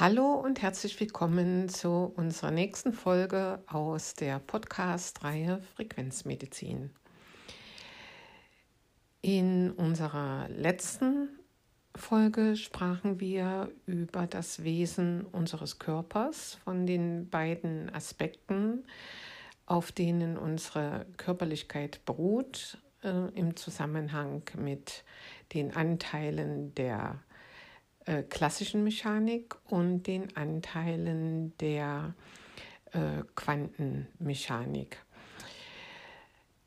Hallo und herzlich willkommen zu unserer nächsten Folge aus der Podcast-Reihe Frequenzmedizin. In unserer letzten Folge sprachen wir über das Wesen unseres Körpers, von den beiden Aspekten, auf denen unsere Körperlichkeit beruht, äh, im Zusammenhang mit den Anteilen der äh, klassischen Mechanik und den Anteilen der äh, Quantenmechanik.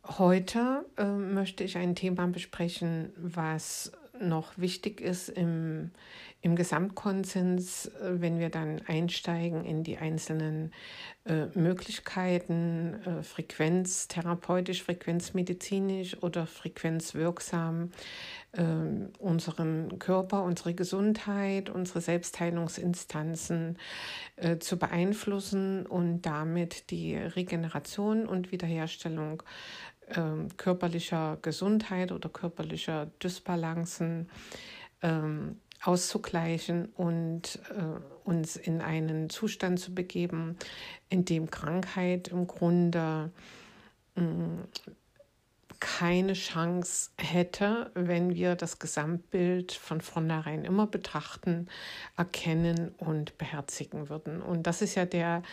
Heute äh, möchte ich ein Thema besprechen, was noch wichtig ist im, im Gesamtkonsens, äh, wenn wir dann einsteigen in die einzelnen äh, Möglichkeiten, äh, Frequenz, frequenzmedizinisch oder frequenzwirksam, äh, unseren Körper, unsere Gesundheit, unsere Selbstheilungsinstanzen äh, zu beeinflussen und damit die Regeneration und Wiederherstellung ähm, körperlicher Gesundheit oder körperlicher Dysbalancen ähm, auszugleichen und äh, uns in einen Zustand zu begeben, in dem Krankheit im Grunde mm, keine Chance hätte, wenn wir das Gesamtbild von vornherein immer betrachten, erkennen und beherzigen würden. Und das ist ja der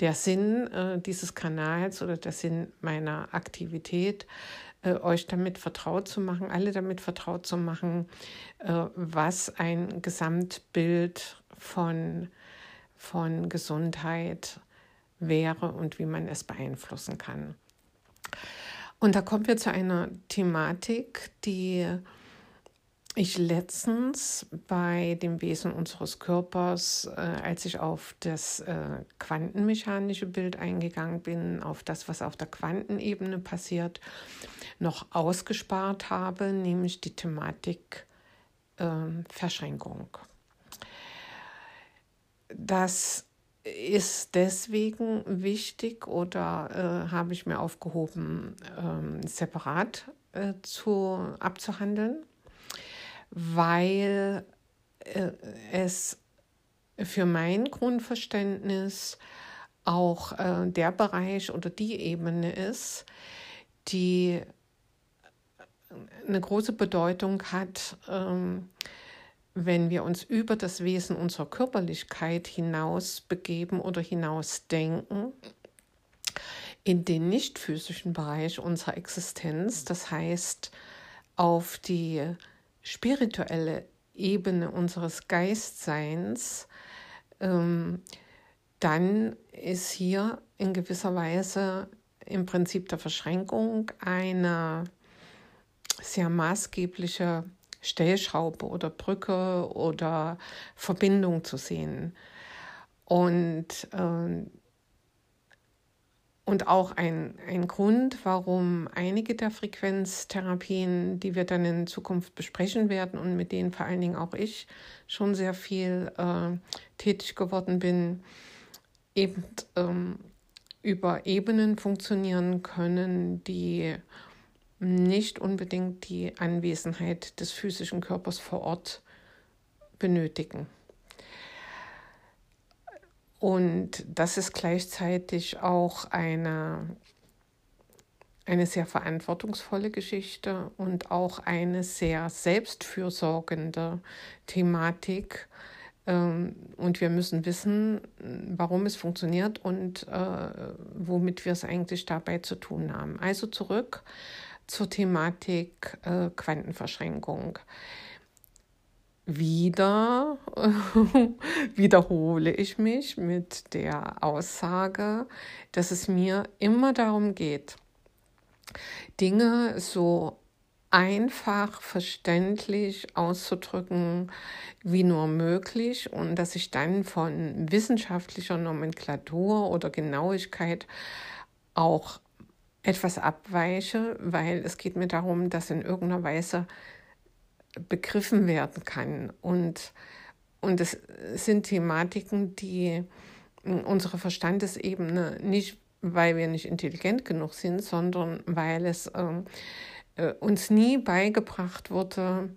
der Sinn äh, dieses Kanals oder der Sinn meiner Aktivität, äh, euch damit vertraut zu machen, alle damit vertraut zu machen, äh, was ein Gesamtbild von, von Gesundheit wäre und wie man es beeinflussen kann. Und da kommen wir zu einer Thematik, die ich letztens bei dem Wesen unseres Körpers, äh, als ich auf das äh, quantenmechanische Bild eingegangen bin, auf das, was auf der Quantenebene passiert, noch ausgespart habe, nämlich die Thematik äh, Verschränkung. Das ist deswegen wichtig oder äh, habe ich mir aufgehoben, ähm, separat äh, zu, abzuhandeln weil äh, es für mein Grundverständnis auch äh, der Bereich oder die Ebene ist, die eine große Bedeutung hat, ähm, wenn wir uns über das Wesen unserer Körperlichkeit hinaus begeben oder hinaus denken in den nicht physischen Bereich unserer Existenz, das heißt auf die spirituelle Ebene unseres Geistseins, ähm, dann ist hier in gewisser Weise im Prinzip der Verschränkung eine sehr maßgebliche Stellschraube oder Brücke oder Verbindung zu sehen. Und äh, und auch ein, ein Grund, warum einige der Frequenztherapien, die wir dann in Zukunft besprechen werden und mit denen vor allen Dingen auch ich schon sehr viel äh, tätig geworden bin, eben ähm, über Ebenen funktionieren können, die nicht unbedingt die Anwesenheit des physischen Körpers vor Ort benötigen. Und das ist gleichzeitig auch eine, eine sehr verantwortungsvolle Geschichte und auch eine sehr selbstfürsorgende Thematik. Ähm, und wir müssen wissen, warum es funktioniert und äh, womit wir es eigentlich dabei zu tun haben. Also zurück zur Thematik äh, Quantenverschränkung wieder wiederhole ich mich mit der Aussage, dass es mir immer darum geht, Dinge so einfach verständlich auszudrücken wie nur möglich und dass ich dann von wissenschaftlicher Nomenklatur oder Genauigkeit auch etwas abweiche, weil es geht mir darum, dass in irgendeiner Weise begriffen werden kann. Und, und es sind Thematiken, die unsere Verstandesebene nicht, weil wir nicht intelligent genug sind, sondern weil es ähm, äh, uns nie beigebracht wurde,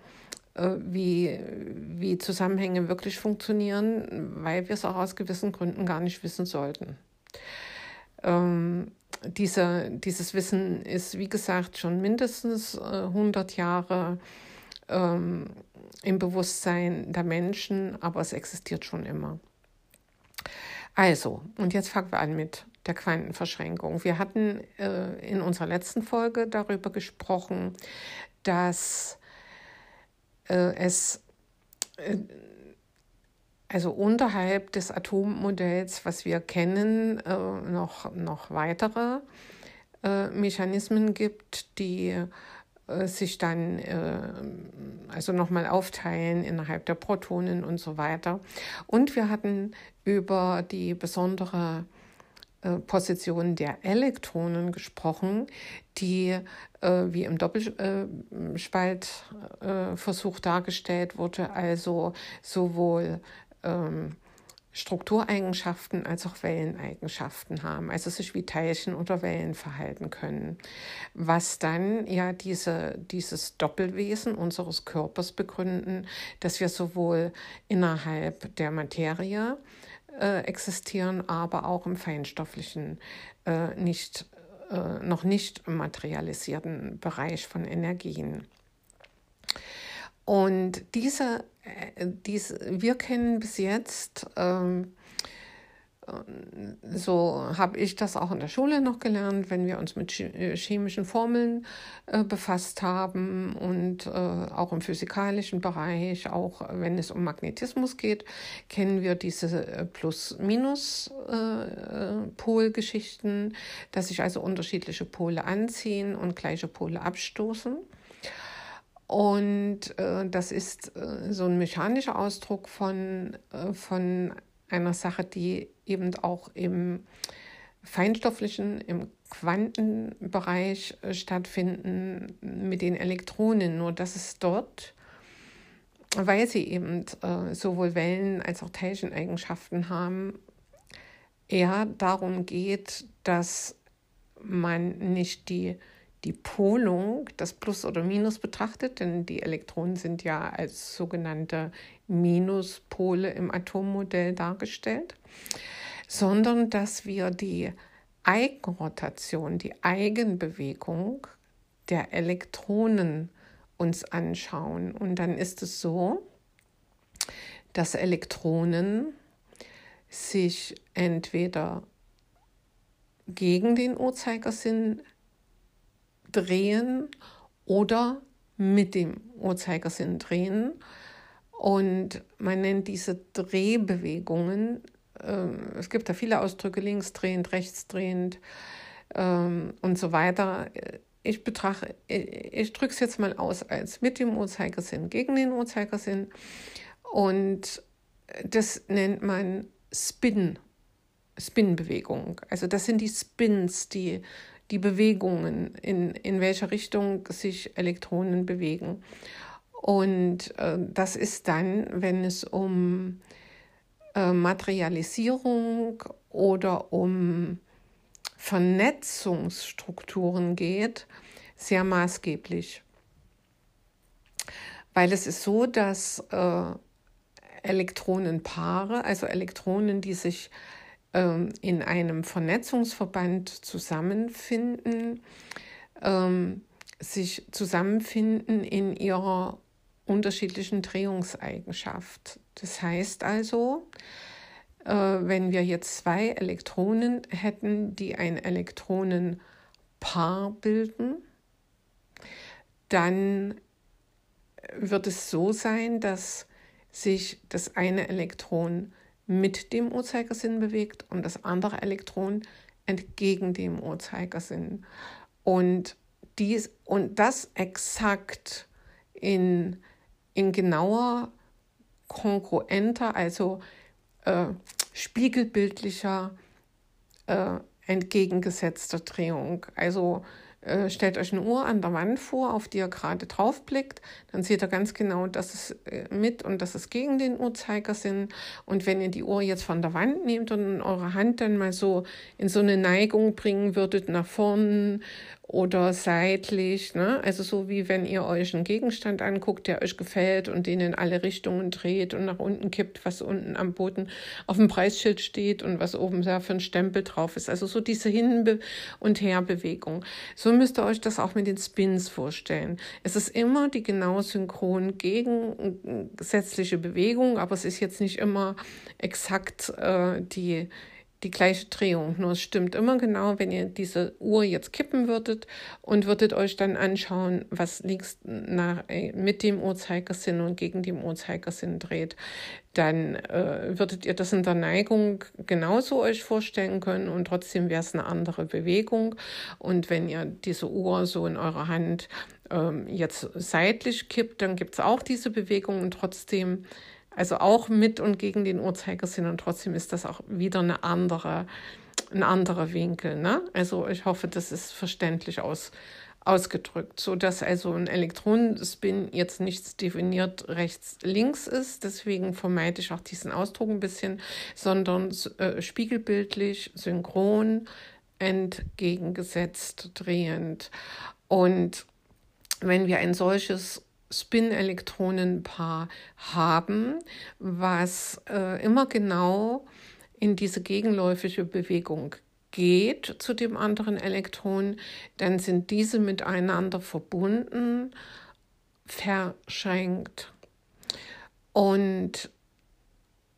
äh, wie, wie Zusammenhänge wirklich funktionieren, weil wir es auch aus gewissen Gründen gar nicht wissen sollten. Ähm, diese, dieses Wissen ist, wie gesagt, schon mindestens 100 äh, Jahre ähm, im Bewusstsein der Menschen, aber es existiert schon immer. Also, und jetzt fangen wir an mit der Quantenverschränkung. Wir hatten äh, in unserer letzten Folge darüber gesprochen, dass äh, es äh, also unterhalb des Atommodells, was wir kennen, äh, noch, noch weitere äh, Mechanismen gibt, die sich dann äh, also nochmal aufteilen innerhalb der Protonen und so weiter. Und wir hatten über die besondere äh, Position der Elektronen gesprochen, die äh, wie im Doppelspaltversuch dargestellt wurde, also sowohl ähm, Struktureigenschaften als auch Welleneigenschaften haben, also sich wie Teilchen oder Wellen verhalten können, was dann ja diese, dieses Doppelwesen unseres Körpers begründen, dass wir sowohl innerhalb der Materie äh, existieren, aber auch im feinstofflichen, äh, nicht, äh, noch nicht materialisierten Bereich von Energien. Und diese, äh, diese, wir kennen bis jetzt ähm, so habe ich das auch in der Schule noch gelernt, wenn wir uns mit äh, chemischen Formeln äh, befasst haben und äh, auch im physikalischen Bereich, auch wenn es um Magnetismus geht, kennen wir diese äh, Plus-Minus-Pol-Geschichten, äh, dass sich also unterschiedliche Pole anziehen und gleiche Pole abstoßen. Und äh, das ist äh, so ein mechanischer Ausdruck von, äh, von einer Sache, die eben auch im feinstofflichen, im Quantenbereich äh, stattfinden mit den Elektronen. Nur dass es dort, weil sie eben äh, sowohl Wellen- als auch Teilcheneigenschaften haben, eher darum geht, dass man nicht die, die Polung, das Plus oder Minus betrachtet, denn die Elektronen sind ja als sogenannte Minuspole im Atommodell dargestellt, sondern dass wir die Eigenrotation, die Eigenbewegung der Elektronen uns anschauen. Und dann ist es so, dass Elektronen sich entweder gegen den Uhrzeigersinn drehen oder mit dem Uhrzeigersinn drehen. Und man nennt diese Drehbewegungen, äh, es gibt da viele Ausdrücke, linksdrehend, rechtsdrehend ähm, und so weiter. Ich betrachte, ich, ich drücke es jetzt mal aus als mit dem Uhrzeigersinn gegen den Uhrzeigersinn. Und das nennt man Spin, Spin-Bewegung. Also das sind die Spins, die, die Bewegungen, in, in welcher Richtung sich Elektronen bewegen. Und äh, das ist dann, wenn es um äh, Materialisierung oder um Vernetzungsstrukturen geht, sehr maßgeblich. Weil es ist so, dass äh, Elektronenpaare, also Elektronen, die sich ähm, in einem Vernetzungsverband zusammenfinden, ähm, sich zusammenfinden in ihrer unterschiedlichen Drehungseigenschaft. Das heißt also, äh, wenn wir jetzt zwei Elektronen hätten, die ein Elektronenpaar bilden, dann wird es so sein, dass sich das eine Elektron mit dem Uhrzeigersinn bewegt und das andere Elektron entgegen dem Uhrzeigersinn. Und, dies, und das exakt in in genauer, kongruenter, also äh, spiegelbildlicher, äh, entgegengesetzter Drehung. Also äh, stellt euch eine Uhr an der Wand vor, auf die ihr gerade drauf blickt. Dann seht ihr ganz genau, dass es äh, mit und dass es gegen den Uhrzeigersinn. Und wenn ihr die Uhr jetzt von der Wand nehmt und eure Hand dann mal so in so eine Neigung bringen würdet nach vorn oder seitlich. Ne? Also so wie wenn ihr euch einen Gegenstand anguckt, der euch gefällt und den in alle Richtungen dreht und nach unten kippt, was unten am Boden auf dem Preisschild steht und was oben da für ein Stempel drauf ist. Also so diese Hin- und Herbewegung. So müsst ihr euch das auch mit den Spins vorstellen. Es ist immer die genau synchron gegensätzliche Bewegung, aber es ist jetzt nicht immer exakt äh, die die gleiche Drehung. Nur es stimmt immer genau, wenn ihr diese Uhr jetzt kippen würdet und würdet euch dann anschauen, was links nach, äh, mit dem Uhrzeigersinn und gegen dem Uhrzeigersinn dreht, dann äh, würdet ihr das in der Neigung genauso euch vorstellen können und trotzdem wäre es eine andere Bewegung. Und wenn ihr diese Uhr so in eurer Hand ähm, jetzt seitlich kippt, dann gibt es auch diese Bewegung und trotzdem also auch mit und gegen den Uhrzeigersinn und trotzdem ist das auch wieder eine andere, ein anderer Winkel. Ne? Also ich hoffe, das ist verständlich aus, ausgedrückt, so dass also ein Elektronenspin jetzt nichts definiert rechts-links ist. Deswegen vermeide ich auch diesen Ausdruck ein bisschen, sondern äh, spiegelbildlich, synchron, entgegengesetzt, drehend. Und wenn wir ein solches Spin-Elektronenpaar haben, was äh, immer genau in diese gegenläufige Bewegung geht zu dem anderen Elektron, dann sind diese miteinander verbunden, verschränkt. Und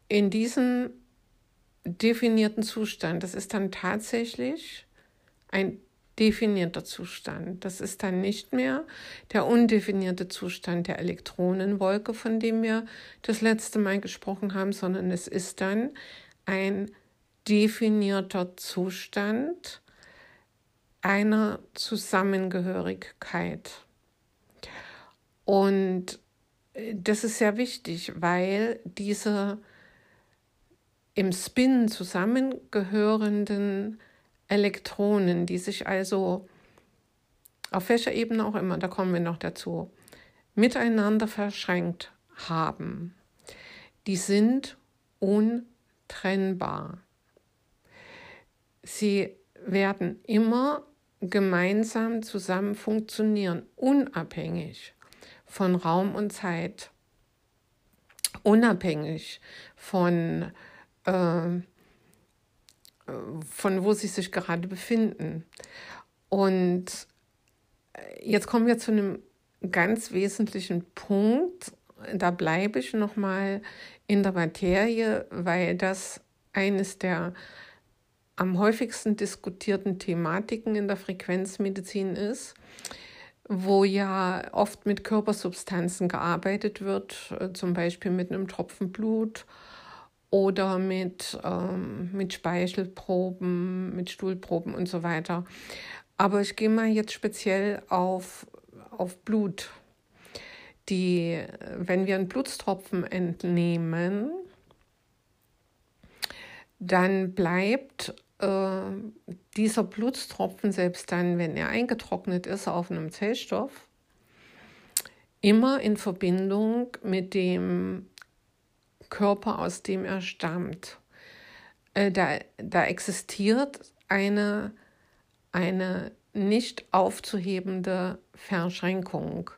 in diesem definierten Zustand, das ist dann tatsächlich ein definierter Zustand. Das ist dann nicht mehr der undefinierte Zustand der Elektronenwolke, von dem wir das letzte Mal gesprochen haben, sondern es ist dann ein definierter Zustand einer Zusammengehörigkeit. Und äh, das ist sehr wichtig, weil diese im Spin zusammengehörenden Elektronen, die sich also auf welcher Ebene auch immer, da kommen wir noch dazu, miteinander verschränkt haben, die sind untrennbar. Sie werden immer gemeinsam zusammen funktionieren, unabhängig von Raum und Zeit, unabhängig von äh, von wo sie sich gerade befinden. Und jetzt kommen wir zu einem ganz wesentlichen Punkt. Da bleibe ich nochmal in der Materie, weil das eines der am häufigsten diskutierten Thematiken in der Frequenzmedizin ist, wo ja oft mit Körpersubstanzen gearbeitet wird, zum Beispiel mit einem Tropfen Blut oder mit, ähm, mit Speichelproben, mit Stuhlproben und so weiter. Aber ich gehe mal jetzt speziell auf, auf Blut. Die, wenn wir einen Blutstropfen entnehmen, dann bleibt äh, dieser Blutstropfen, selbst dann, wenn er eingetrocknet ist auf einem Zellstoff, immer in Verbindung mit dem Körper, aus dem er stammt. Äh, da, da existiert eine, eine nicht aufzuhebende Verschränkung.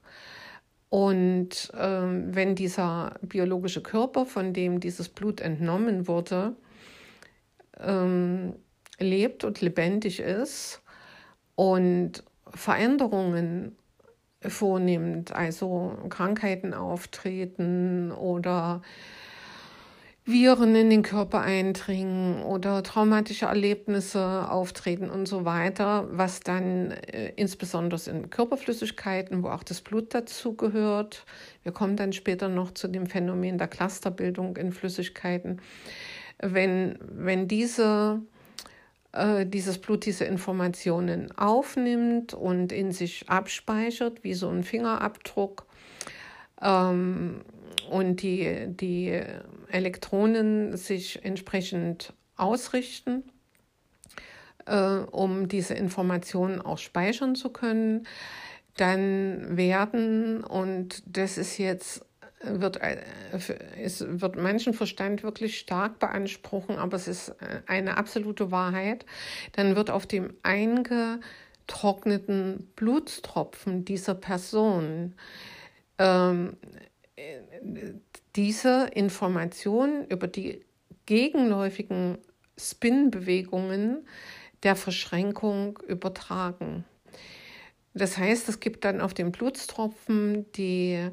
Und ähm, wenn dieser biologische Körper, von dem dieses Blut entnommen wurde, ähm, lebt und lebendig ist und Veränderungen vornimmt, also Krankheiten auftreten oder Viren in den Körper eindringen oder traumatische Erlebnisse auftreten und so weiter, was dann äh, insbesondere in Körperflüssigkeiten, wo auch das Blut dazu gehört. Wir kommen dann später noch zu dem Phänomen der Clusterbildung in Flüssigkeiten. Wenn, wenn diese, äh, dieses Blut diese Informationen aufnimmt und in sich abspeichert, wie so ein Fingerabdruck, ähm, und die, die Elektronen sich entsprechend ausrichten, äh, um diese Informationen auch speichern zu können, dann werden, und das ist jetzt wird, äh, es wird manchen Verstand wirklich stark beanspruchen, aber es ist äh, eine absolute Wahrheit, dann wird auf dem einge getrockneten Blutstropfen dieser Person ähm, diese Information über die gegenläufigen Spin-Bewegungen der Verschränkung übertragen. Das heißt, es gibt dann auf dem Blutstropfen die,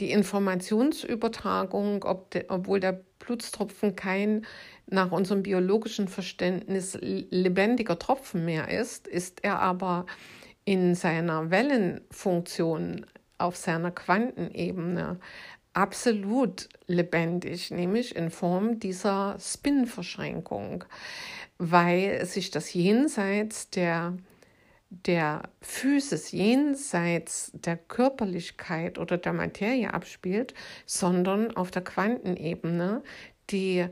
die Informationsübertragung, ob de, obwohl der Blutstropfen kein nach unserem biologischen Verständnis lebendiger Tropfen mehr ist, ist er aber in seiner Wellenfunktion auf seiner Quantenebene absolut lebendig, nämlich in Form dieser Spin-Verschränkung, weil sich das jenseits der, der Physis, jenseits der Körperlichkeit oder der Materie abspielt, sondern auf der Quantenebene, die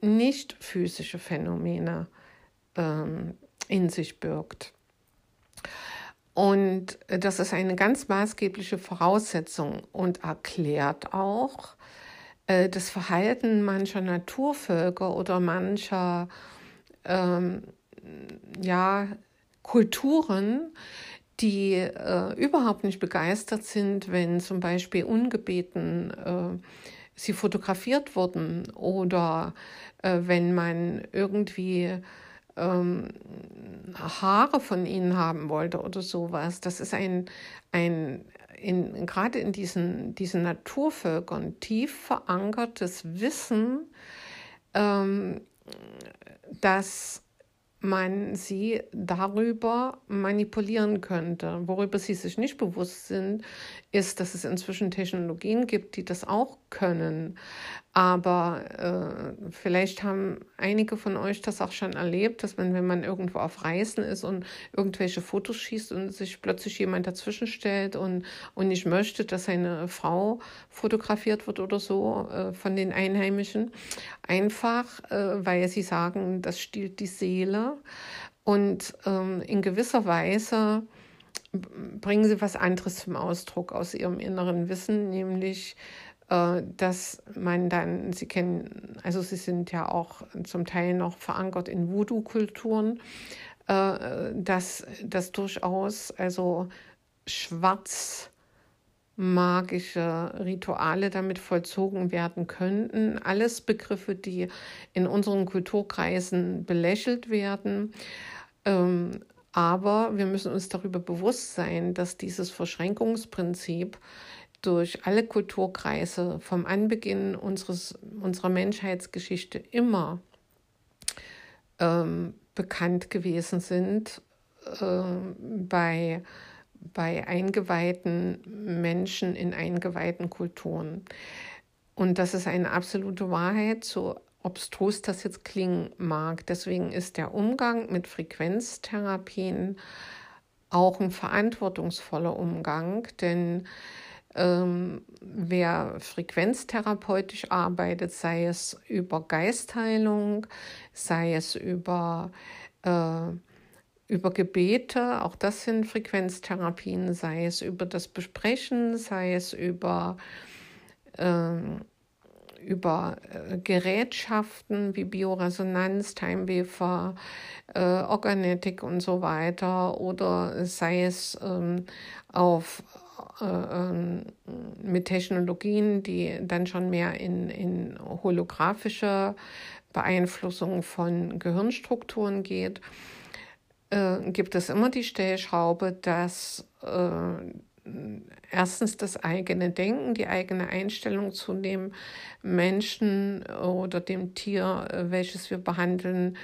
nicht physische Phänomene ähm, in sich birgt. Und das ist eine ganz maßgebliche Voraussetzung und erklärt auch äh, das Verhalten mancher Naturvölker oder mancher ähm, ja, Kulturen, die äh, überhaupt nicht begeistert sind, wenn zum Beispiel ungebeten äh, sie fotografiert wurden oder äh, wenn man irgendwie ähm, Haare von ihnen haben wollte oder sowas. Das ist ein, ein in, gerade in diesen, diesen Naturvölkern tief verankertes Wissen, ähm, dass man sie darüber manipulieren könnte. Worüber sie sich nicht bewusst sind, ist, dass es inzwischen Technologien gibt, die das auch können. Aber äh, vielleicht haben einige von euch das auch schon erlebt, dass man, wenn man irgendwo auf Reisen ist und irgendwelche Fotos schießt und sich plötzlich jemand dazwischen stellt und, und nicht möchte, dass seine Frau fotografiert wird oder so äh, von den Einheimischen, einfach äh, weil sie sagen, das stiehlt die Seele. Und ähm, in gewisser Weise bringen sie was anderes zum Ausdruck aus ihrem inneren Wissen, nämlich dass man dann, Sie kennen, also Sie sind ja auch zum Teil noch verankert in Voodoo-Kulturen, äh, dass das durchaus also schwarz magische Rituale damit vollzogen werden könnten. Alles Begriffe, die in unseren Kulturkreisen belächelt werden. Ähm, aber wir müssen uns darüber bewusst sein, dass dieses Verschränkungsprinzip durch alle Kulturkreise vom Anbeginn unseres, unserer Menschheitsgeschichte immer ähm, bekannt gewesen sind äh, bei, bei eingeweihten Menschen in eingeweihten Kulturen. Und das ist eine absolute Wahrheit, so obstrus das jetzt klingen mag. Deswegen ist der Umgang mit Frequenztherapien auch ein verantwortungsvoller Umgang, denn ähm, wer frequenztherapeutisch arbeitet, sei es über Geistheilung, sei es über, äh, über Gebete, auch das sind Frequenztherapien, sei es über das Besprechen, sei es über, äh, über Gerätschaften wie Bioresonanz, Timeweaver, äh, Organetik und so weiter, oder sei es ähm, auf äh, ähm, mit Technologien, die dann schon mehr in, in holographische Beeinflussung von Gehirnstrukturen geht, äh, gibt es immer die Stellschraube, dass äh, erstens das eigene Denken, die eigene Einstellung zu dem Menschen oder dem Tier, welches wir behandeln,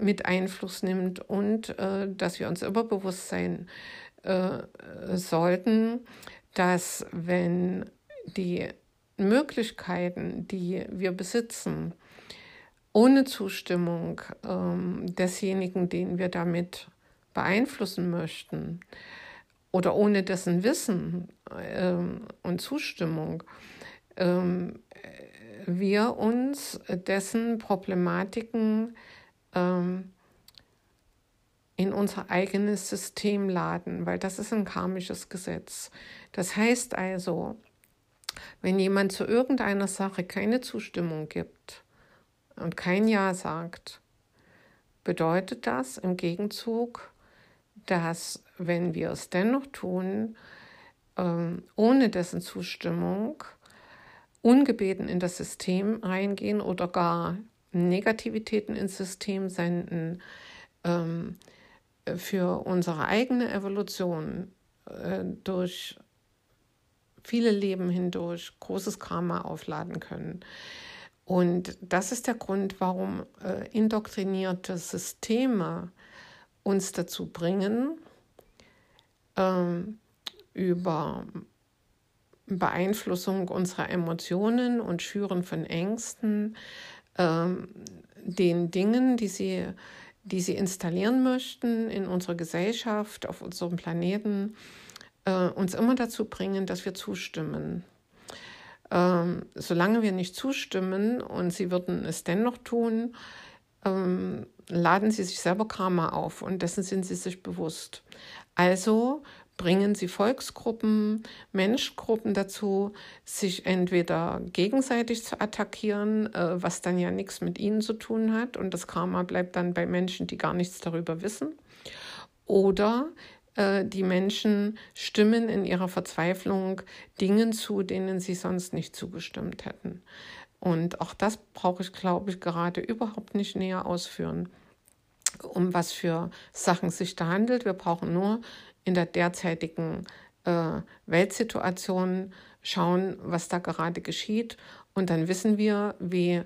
mit Einfluss nimmt und äh, dass wir uns immer bewusst sein äh, sollten, dass wenn die Möglichkeiten, die wir besitzen, ohne Zustimmung ähm, desjenigen, den wir damit beeinflussen möchten, oder ohne dessen Wissen ähm, und Zustimmung, ähm, wir uns dessen Problematiken ähm, in unser eigenes System laden, weil das ist ein karmisches Gesetz. Das heißt also, wenn jemand zu irgendeiner Sache keine Zustimmung gibt und kein Ja sagt, bedeutet das im Gegenzug, dass wenn wir es dennoch tun, ähm, ohne dessen Zustimmung, ungebeten in das System reingehen oder gar Negativitäten ins System senden, ähm, für unsere eigene Evolution äh, durch viele Leben hindurch großes Karma aufladen können. Und das ist der Grund, warum äh, indoktrinierte Systeme uns dazu bringen, ähm, über Beeinflussung unserer Emotionen und Schüren von Ängsten, ähm, den Dingen, die sie, die sie installieren möchten in unserer Gesellschaft, auf unserem Planeten, äh, uns immer dazu bringen, dass wir zustimmen. Ähm, solange wir nicht zustimmen und sie würden es dennoch tun, ähm, laden sie sich selber Karma auf und dessen sind sie sich bewusst. Also bringen sie Volksgruppen, Menschgruppen dazu, sich entweder gegenseitig zu attackieren, äh, was dann ja nichts mit ihnen zu tun hat und das Karma bleibt dann bei Menschen, die gar nichts darüber wissen, oder äh, die Menschen stimmen in ihrer Verzweiflung Dingen zu, denen sie sonst nicht zugestimmt hätten. Und auch das brauche ich, glaube ich, gerade überhaupt nicht näher ausführen, um was für Sachen sich da handelt. Wir brauchen nur in der derzeitigen äh, Weltsituation schauen, was da gerade geschieht. Und dann wissen wir, wie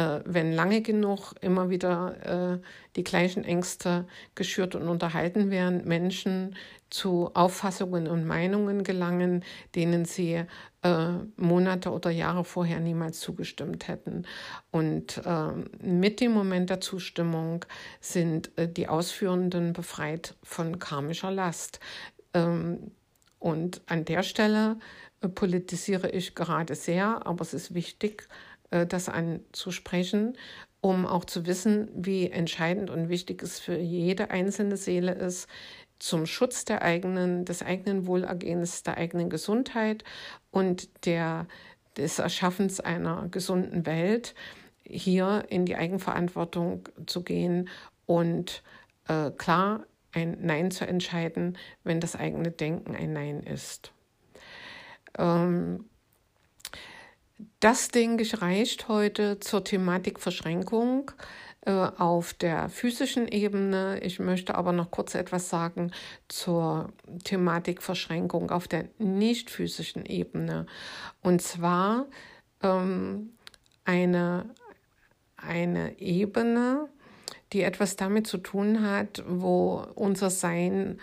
äh, wenn lange genug immer wieder äh, die gleichen Ängste geschürt und unterhalten werden, Menschen zu Auffassungen und Meinungen gelangen, denen sie äh, Monate oder Jahre vorher niemals zugestimmt hätten. Und äh, mit dem Moment der Zustimmung sind äh, die Ausführenden befreit von karmischer Last. Ähm, und an der Stelle äh, politisiere ich gerade sehr, aber es ist wichtig, das anzusprechen, um auch zu wissen, wie entscheidend und wichtig es für jede einzelne Seele ist, zum Schutz der eigenen, des eigenen Wohlergehens, der eigenen Gesundheit und der, des Erschaffens einer gesunden Welt, hier in die Eigenverantwortung zu gehen und äh, klar ein Nein zu entscheiden, wenn das eigene Denken ein Nein ist. Ähm, das, denke ich, reicht heute zur Thematik Verschränkung äh, auf der physischen Ebene. Ich möchte aber noch kurz etwas sagen zur Thematik Verschränkung auf der nicht physischen Ebene. Und zwar ähm, eine, eine Ebene, die etwas damit zu tun hat, wo unser Sein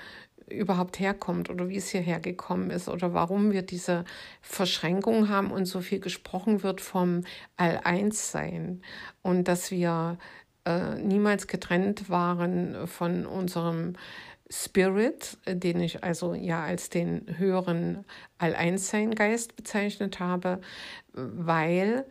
überhaupt herkommt oder wie es hierher gekommen ist oder warum wir diese Verschränkung haben und so viel gesprochen wird vom All-Eins-Sein und dass wir äh, niemals getrennt waren von unserem Spirit, den ich also ja als den höheren All-Eins-Sein-Geist bezeichnet habe, weil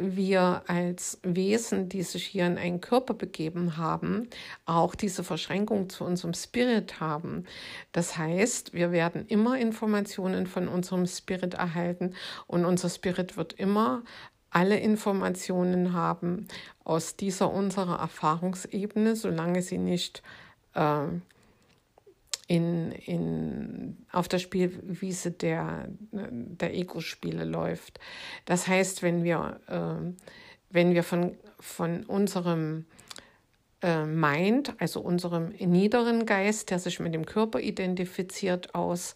wir als Wesen, die sich hier in einen Körper begeben haben, auch diese Verschränkung zu unserem Spirit haben. Das heißt, wir werden immer Informationen von unserem Spirit erhalten und unser Spirit wird immer alle Informationen haben aus dieser unserer Erfahrungsebene, solange sie nicht äh, in, in, auf der Spielwiese der, der Ego-Spiele läuft. Das heißt, wenn wir, äh, wenn wir von, von unserem äh, Mind, also unserem niederen Geist, der sich mit dem Körper identifiziert, aus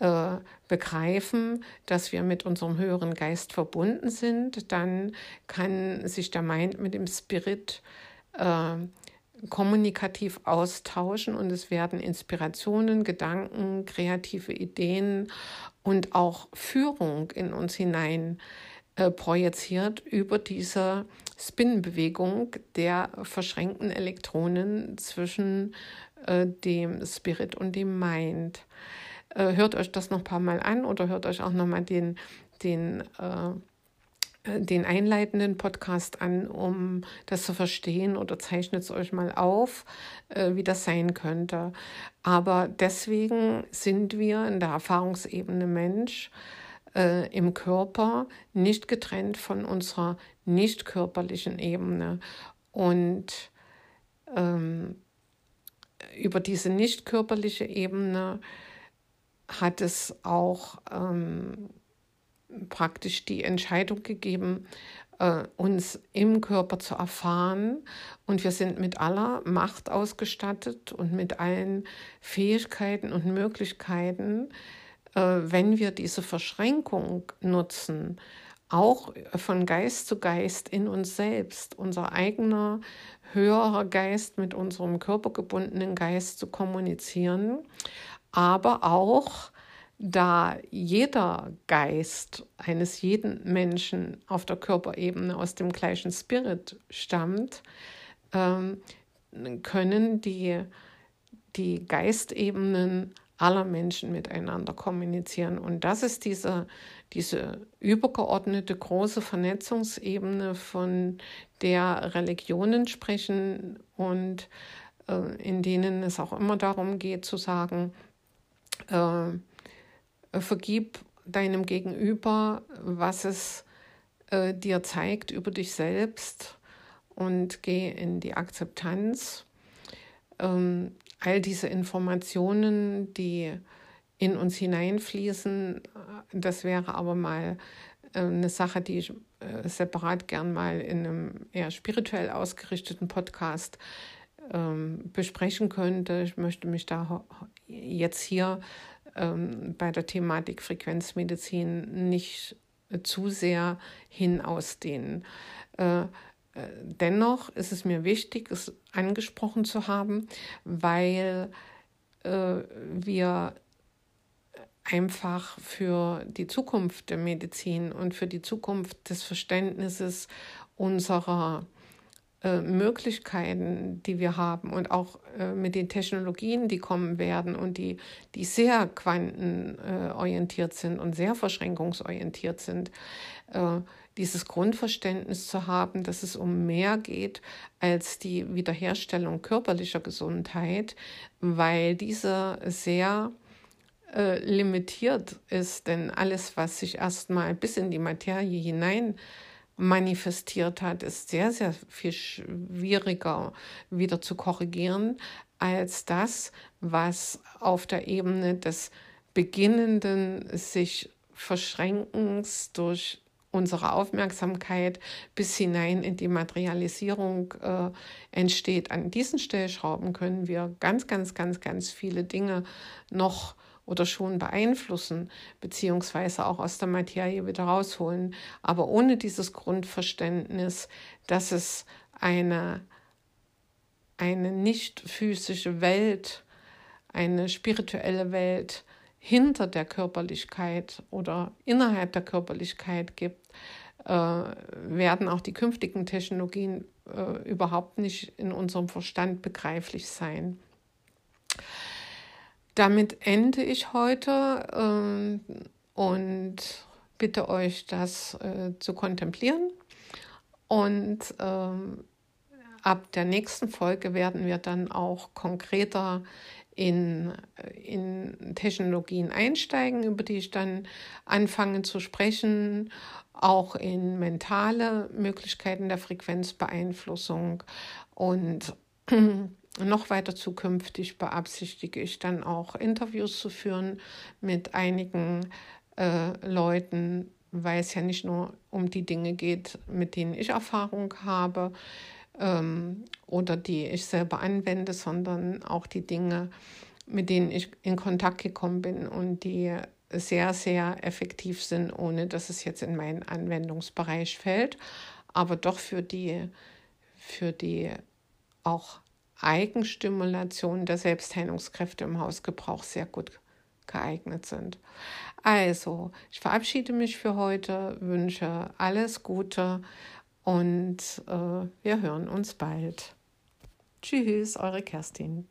äh, begreifen, dass wir mit unserem höheren Geist verbunden sind, dann kann sich der Mind mit dem Spirit äh, kommunikativ austauschen und es werden Inspirationen, Gedanken, kreative Ideen und auch Führung in uns hinein äh, projiziert über diese Spinbewegung der verschränkten Elektronen zwischen äh, dem Spirit und dem Mind. Äh, hört euch das noch ein paar Mal an oder hört euch auch noch mal den, den äh, den einleitenden Podcast an, um das zu verstehen oder zeichnet es euch mal auf, äh, wie das sein könnte. Aber deswegen sind wir in der Erfahrungsebene Mensch äh, im Körper nicht getrennt von unserer nicht körperlichen Ebene. Und ähm, über diese nicht körperliche Ebene hat es auch ähm, praktisch die Entscheidung gegeben, äh, uns im Körper zu erfahren. Und wir sind mit aller Macht ausgestattet und mit allen Fähigkeiten und Möglichkeiten, äh, wenn wir diese Verschränkung nutzen, auch von Geist zu Geist in uns selbst, unser eigener höherer Geist mit unserem körpergebundenen Geist zu kommunizieren, aber auch da jeder Geist eines jeden Menschen auf der Körperebene aus dem gleichen Spirit stammt, ähm, können die, die Geistebenen aller Menschen miteinander kommunizieren. Und das ist diese, diese übergeordnete große Vernetzungsebene, von der Religionen sprechen und äh, in denen es auch immer darum geht zu sagen, äh, vergib deinem Gegenüber, was es äh, dir zeigt über dich selbst und geh in die Akzeptanz. Ähm, all diese Informationen, die in uns hineinfließen, das wäre aber mal äh, eine Sache, die ich äh, separat gern mal in einem eher spirituell ausgerichteten Podcast ähm, besprechen könnte. Ich möchte mich da jetzt hier ähm, bei der Thematik Frequenzmedizin nicht zu sehr hin ausdehnen. Äh, äh, dennoch ist es mir wichtig, es angesprochen zu haben, weil äh, wir einfach für die Zukunft der Medizin und für die Zukunft des Verständnisses unserer äh, Möglichkeiten, die wir haben und auch äh, mit den Technologien, die kommen werden und die, die sehr quantenorientiert sind und sehr verschränkungsorientiert sind, äh, dieses Grundverständnis zu haben, dass es um mehr geht als die Wiederherstellung körperlicher Gesundheit, weil diese sehr limitiert ist, denn alles, was sich erstmal bis in die Materie hinein manifestiert hat, ist sehr, sehr viel schwieriger wieder zu korrigieren als das, was auf der Ebene des beginnenden sich Verschränkens durch unsere Aufmerksamkeit bis hinein in die Materialisierung äh, entsteht. An diesen Stellschrauben können wir ganz, ganz, ganz, ganz viele Dinge noch oder schon beeinflussen, beziehungsweise auch aus der Materie wieder rausholen. Aber ohne dieses Grundverständnis, dass es eine, eine nicht physische Welt, eine spirituelle Welt hinter der Körperlichkeit oder innerhalb der Körperlichkeit gibt, äh, werden auch die künftigen Technologien äh, überhaupt nicht in unserem Verstand begreiflich sein. Damit ende ich heute äh, und bitte euch, das äh, zu kontemplieren. Und äh, ab der nächsten Folge werden wir dann auch konkreter in, in Technologien einsteigen, über die ich dann anfange zu sprechen, auch in mentale Möglichkeiten der Frequenzbeeinflussung und noch weiter zukünftig beabsichtige ich dann auch Interviews zu führen mit einigen äh, Leuten, weil es ja nicht nur um die Dinge geht, mit denen ich Erfahrung habe ähm, oder die ich selber anwende, sondern auch die Dinge, mit denen ich in Kontakt gekommen bin und die sehr, sehr effektiv sind, ohne dass es jetzt in meinen Anwendungsbereich fällt, aber doch für die, für die auch Eigenstimulation der Selbstheilungskräfte im Hausgebrauch sehr gut geeignet sind. Also, ich verabschiede mich für heute, wünsche alles Gute und äh, wir hören uns bald. Tschüss, eure Kerstin.